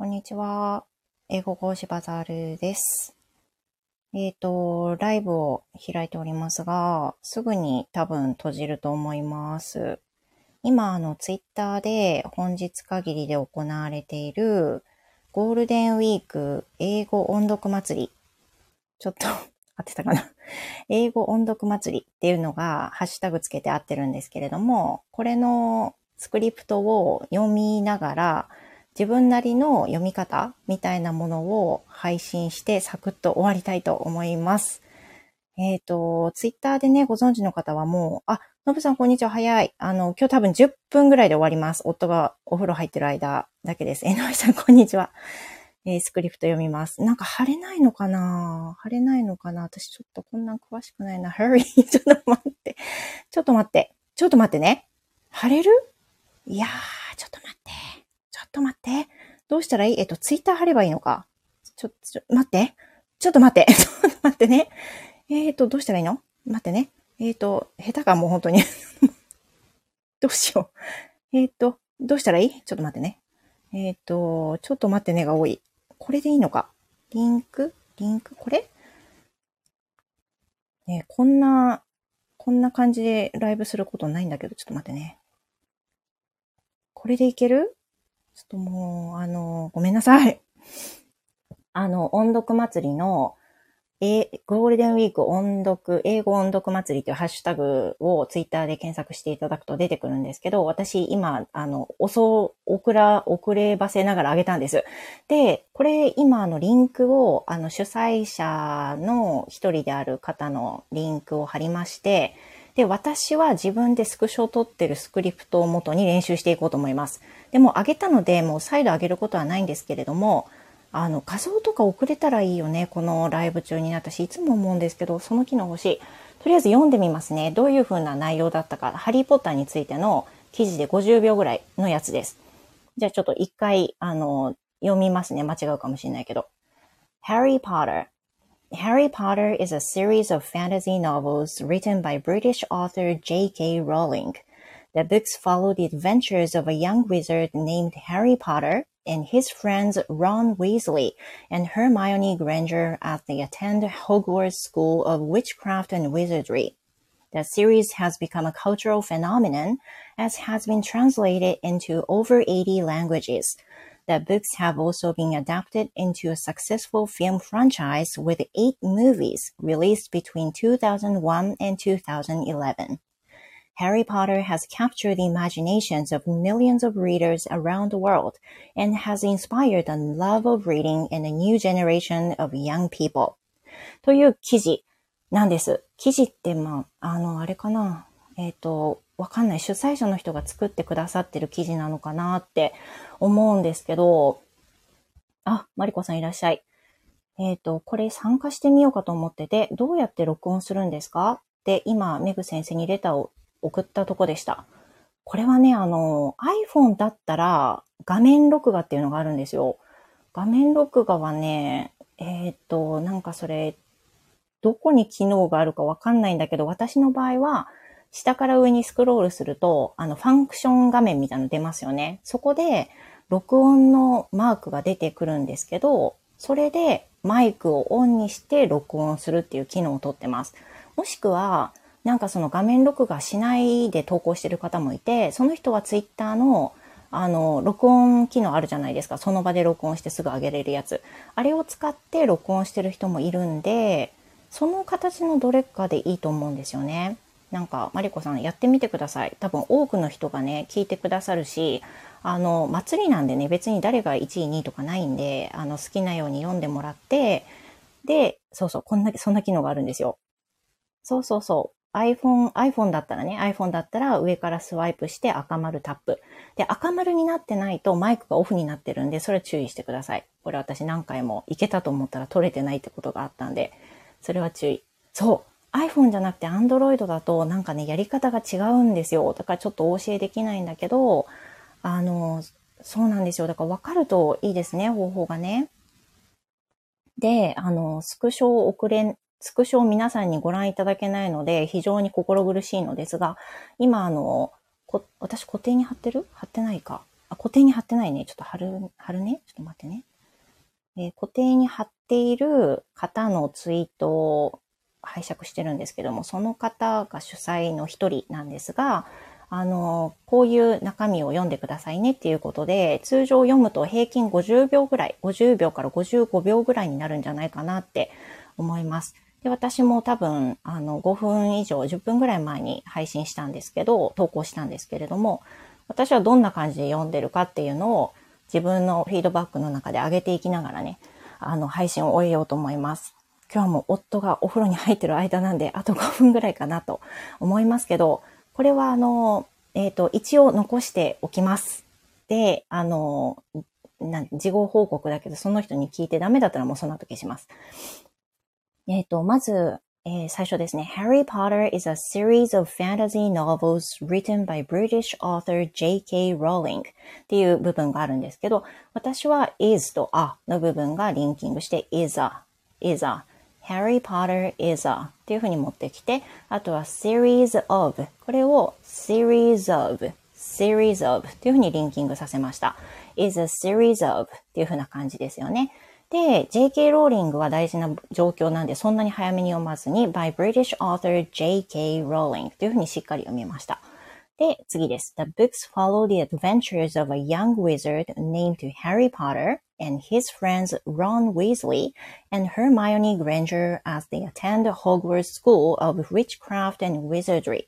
こんにちは。英語講師バザールです。えっ、と、ライブを開いておりますが、すぐに多分閉じると思います。今、あの、ツイッターで本日限りで行われているゴールデンウィーク英語音読祭り。ちょっと 合ってたかな英語音読祭りっていうのがハッシュタグつけて合ってるんですけれども、これのスクリプトを読みながら、自分なりの読み方みたいなものを配信してサクッと終わりたいと思います。えっ、と、ツイッターでね、ご存知の方はもう、あ、のぶさんこんにちは、早い。あの、今日多分10分ぐらいで終わります。夫がお風呂入ってる間だけです。えのいさんこんにちは。えースクリプト読みます。なんか晴れないのかな？晴れないのかな？私ちょっとこんなん詳しくないな。hurry! ちょっと待って。ちょっと待って。ちょっと待ってね。晴れる？いやー、ちょっと待って。ちょっと待って。どうしたらいい？えっと、ツイッター貼ればいいのかちょ、ちょ、待って。ちょっと待って。ちょっと待ってね。えーと、どうしたらいいの？待ってね。えーと、下手かもう本当に。どうしよう。えーと、どうしたらいい？ちょっと待ってね。えーと、ちょっと待ってねが多い。これでいいのか？リンク？リンク？これ？ねこんな、こんな感じでライブすることないんだけど、ちょっと待ってね。これでいける？ちょっともう、あの、ごめんなさい。あの、音読祭りの、え、ゴールデンウィーク音読、英語音読祭りというハッシュタグをツイッターで検索していただくと出てくるんですけど、私今、あの、遅、遅ら、遅ればせながら上げたんです。で、これ今あのリンクを、あの主催者の一人である方のリンクを貼りまして、で、私は自分でスクショを取ってるスクリプトを元に練習していこうと思います。でも上げたので、もう再度上げることはないんですけれども、あの、画像とか送れたらいいよね。このライブ中に私いつも思うんですけど、その機能欲しい。とりあえず読んでみますね。どういう風な内容だったか。ハリーポッターについての記事で50秒ぐらいのやつです。じゃあちょっと一回、あの、読みますね。間違うかもしれないけど。Harry Potter Harry Potter is a series of fantasy novels written by British author J.K. Rowling. The books follow the adventures of a young wizard named Harry Potter and his friends Ron Weasley and Hermione Granger as they attend Hogwarts School of Witchcraft and Wizardry. The series has become a cultural phenomenon as has been translated into over 80 languages. The books have also been adapted into a successful film franchise with eight movies released between 2001 and 2011. Harry Potter has captured the imaginations of millions of readers around the world and has inspired the love of reading in a new generation of young people. という記事なんです。記事って、まあ、あの、あれかな。えっ、と、わかんない。主催者の人が作ってくださってる記事なのかなって思うんですけど、あ、マリコさんいらっしゃい。えっ、と、これ参加してみようかと思ってて、どうやって録音するんですかって今、メグ先生にレターを送ったとこでした。これはね、あの、iPhone だったら画面録画っていうのがあるんですよ。画面録画はね、えっ、と、なんかそれ、どこに機能があるかわかんないんだけど、私の場合は、下から上にスクロールすると、あの、ファンクション画面みたいなの出ますよね。そこで、録音のマークが出てくるんですけど、それでマイクをオンにして録音するっていう機能を取ってます。もしくは、なんかその画面録画しないで投稿してる方もいて、その人はツイッターのあの、録音機能あるじゃないですか。その場で録音してすぐ上げれるやつ。あれを使って録音してる人もいるんで、その形のどれかでいいと思うんですよね。なんか、マリコさんやってみてください。多分多くの人がね、聞いてくださるし、あの、祭りなんでね、別に誰が1位、2位とかないんで、あの、好きなように読んでもらって、で、そうそう、こんな、そんな機能があるんですよ。そうそうそう。iPhone、iPhone だったらね、iPhone だったら上からスワイプして赤丸タップ。で、赤丸になってないとマイクがオフになってるんで、それ注意してください。これ私何回もいけたと思ったら取れてないってことがあったんで、それは注意。そう。iPhone じゃなくて Android だとなんかね、やり方が違うんですよ。だからちょっとお教えできないんだけど、あの、そうなんですよ。だから分かるといいですね、方法がね。で、あの、スクショを送れ、スクショを皆さんにご覧いただけないので、非常に心苦しいのですが、今、あの、こ私固定に貼ってる？貼ってないか。あ、固定に貼ってないね。ちょっと貼る、貼るね？ちょっと待ってね。えー、固定に貼っている方のツイートを拝借してるんですけども、その方が主催の一人なんですが、あの、こういう中身を読んでくださいねっていうことで、通常読むと平均50秒ぐらい、50秒から55秒ぐらいになるんじゃないかなって思います。で、私も多分、あの、5分以上、10分ぐらい前に配信したんですけど、投稿したんですけれども、私はどんな感じで読んでるかっていうのを自分のフィードバックの中で上げていきながらね、あの、配信を終えようと思います。今日はもう夫がお風呂に入ってる間なんで、あと5分ぐらいかなと思いますけど、これはあの、えっ、ー、と、一応残しておきます。で、あの、な事後報告だけど、その人に聞いてダメだったらもうその後消します。えっ、ー、と、まず、えー、最初ですね。Harry Potter is a series of fantasy novels written by British author J.K. Rowling っていう部分があるんですけど、私は is と a の部分がリンキングして is a, is a Harry Potter is a っていうふうに持ってきて、あとは series of これを series of series of っていうふうにリンキングさせました。is a series of っていうふうな感じですよね。で、J.K. ローリングは大事な状況なんで、そんなに早めに読まずに、by British author J.K. Rowling というふうにしっかり読みました。で、次です。The books follow the adventures of a young wizard named Harry Potter and his friends Ron Weasley and Hermione Granger as they attend Hogwarts School of Witchcraft and Wizardry.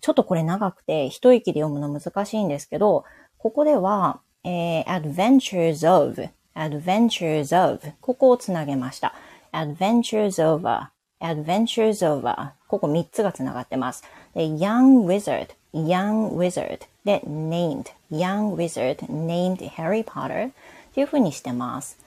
ちょっとこれ長くて一息で読むの難しいんですけど、ここでは、えー、Adventures of adventures of ここをつなげました。adventures over adventures over ここ3つがつながってます。で、young wizard young wizard で named young wizard named Harry Potter っていう風にしてます。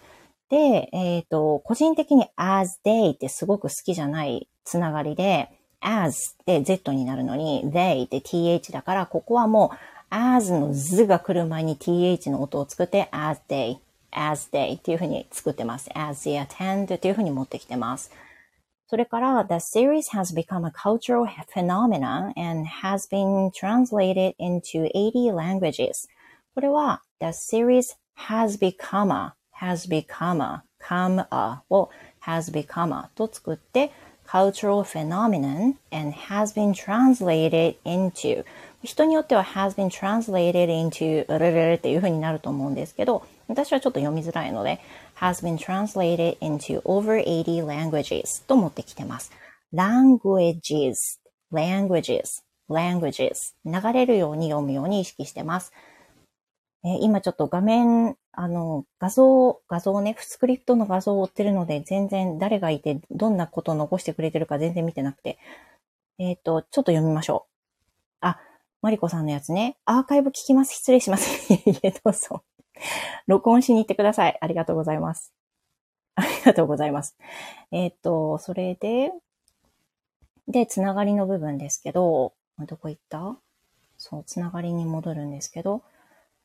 で、えっ、ー、と、個人的に as they ってすごく好きじゃないつながりで、as で z になるのに they で th だから、ここはもう as の z が来る前に th の音を作って as they as they っていうふうに作ってます。as they attend っていうふうに持ってきてます。それから、the series has become a cultural phenomenon and has been translated into 80 languages. これは、the series has become a, has become a, come a を has become a と作って、cultural phenomenon and has been translated into 人によっては has been translated into っていう風になると思うんですけど、私はちょっと読みづらいので、has been translated into over 80 languages と持ってきてます。languages, languages, languages 流れるように読むように意識してます。えー、今ちょっと画面、あの、画像、画像ね、スクリプトの画像を追ってるので、全然誰がいて、どんなことを残してくれてるか全然見てなくて。えっ、ー、と、ちょっと読みましょう。あ、マリコさんのやつね。アーカイブ聞きます。失礼します。いえ、どうぞ。録音しに行ってください。ありがとうございます。ありがとうございます。えっ、と、それで、で、つながりの部分ですけど、どこ行った？そう、つながりに戻るんですけど、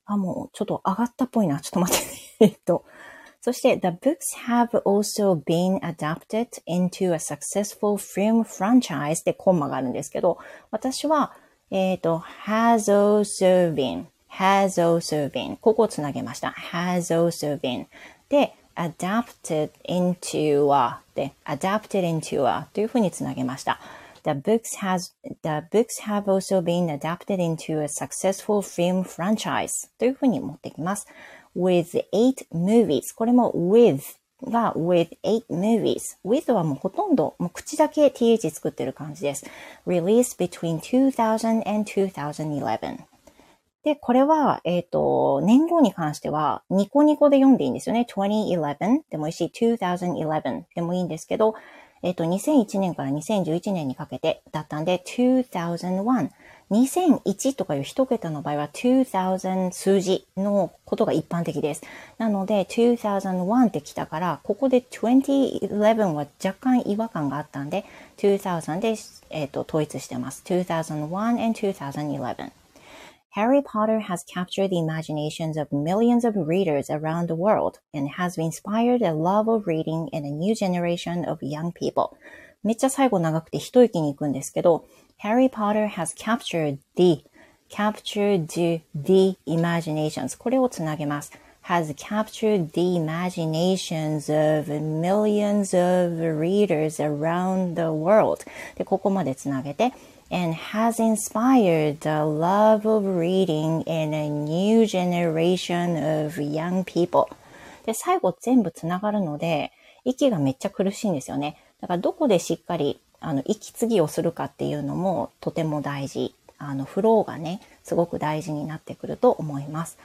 あ、もうちょっと上がったっぽいな。ちょっと待って、ね えっと。そして、The books have also been adapted into a successful film franchise でコンマがあるんですけど、私は、えっ、ー、と、has also been has also been ここをつなげました。has also been で adapted into a で adapted into a というふうにつなげました。The books has the books have also been adapted into a successful film franchise というふうに持ってきます。with eight movies これも with が with eight movies with はもうほとんどもう口だけ th 作ってる感じです。released between 2000 and 2011で、これは、えっ、ー、と、年号に関しては、ニコニコで読んでいいんですよね。2011でもいいし、2011でもいいんですけど、えっ、ー、と、2001年から2011年にかけてだったんで、2001。2001とかいう一桁の場合は2000数字のことが一般的です。なので2001って来たから、ここで2011は若干違和感があったんで、2000で、えーと統一してます。2001 and 2011。Harry Potter has captured the imaginations of millions of readers around the world and has inspired a love of reading in a new generation of young people. めっちゃ最後長くて一息に行くんですけど、Harry Potter has captured the captured the imaginations これをつなげます。has captured the imaginations of millions of readers around the world で、ここまでつなげて and has inspired the love of reading in a new generation of young people で、最後全部つながるので、息がめっちゃ苦しいんですよね。だからどこでしっかり、あの、息継ぎをするかっていうのもとても大事。あの、フローがね、すごく大事になってくると思います。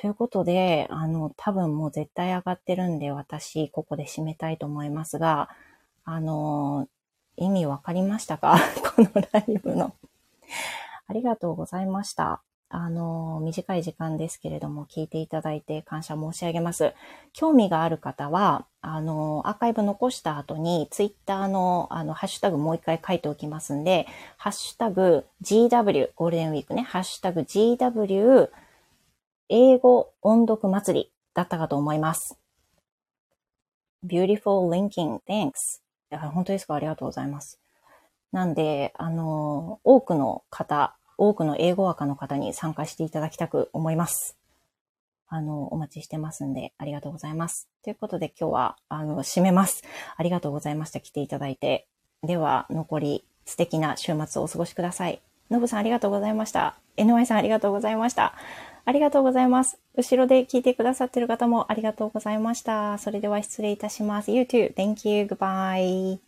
ということで、あの、多分もう絶対上がってるんで、私、ここで締めたいと思いますが、あの、意味わかりましたか？のライブの。ありがとうございました。あの、短い時間ですけれども、聞いていただいて感謝申し上げます。興味がある方は、あの、アーカイブ残した後に、ツイッターの、あの、ハッシュタグもう一回書いておきますんで、ハッシュタグ GW、ゴールデンウィークね、ハッシュタグ GW、英語音読祭りだったかと思います。Beautiful linking, thanks. 本当ですか？ありがとうございます。なんで、あの、多くの方、多くの英語赤の方に参加していただきたく思います。あの、お待ちしてますんで、ありがとうございます。ということで今日は、あの、締めます。ありがとうございました。来ていただいて。では、残り素敵な週末をお過ごしください。のぶさんありがとうございました。NY さんありがとうございました。ありがとうございます。後ろで聞いてくださってる方もありがとうございました。それでは失礼いたします。You too. Thank you. Goodbye.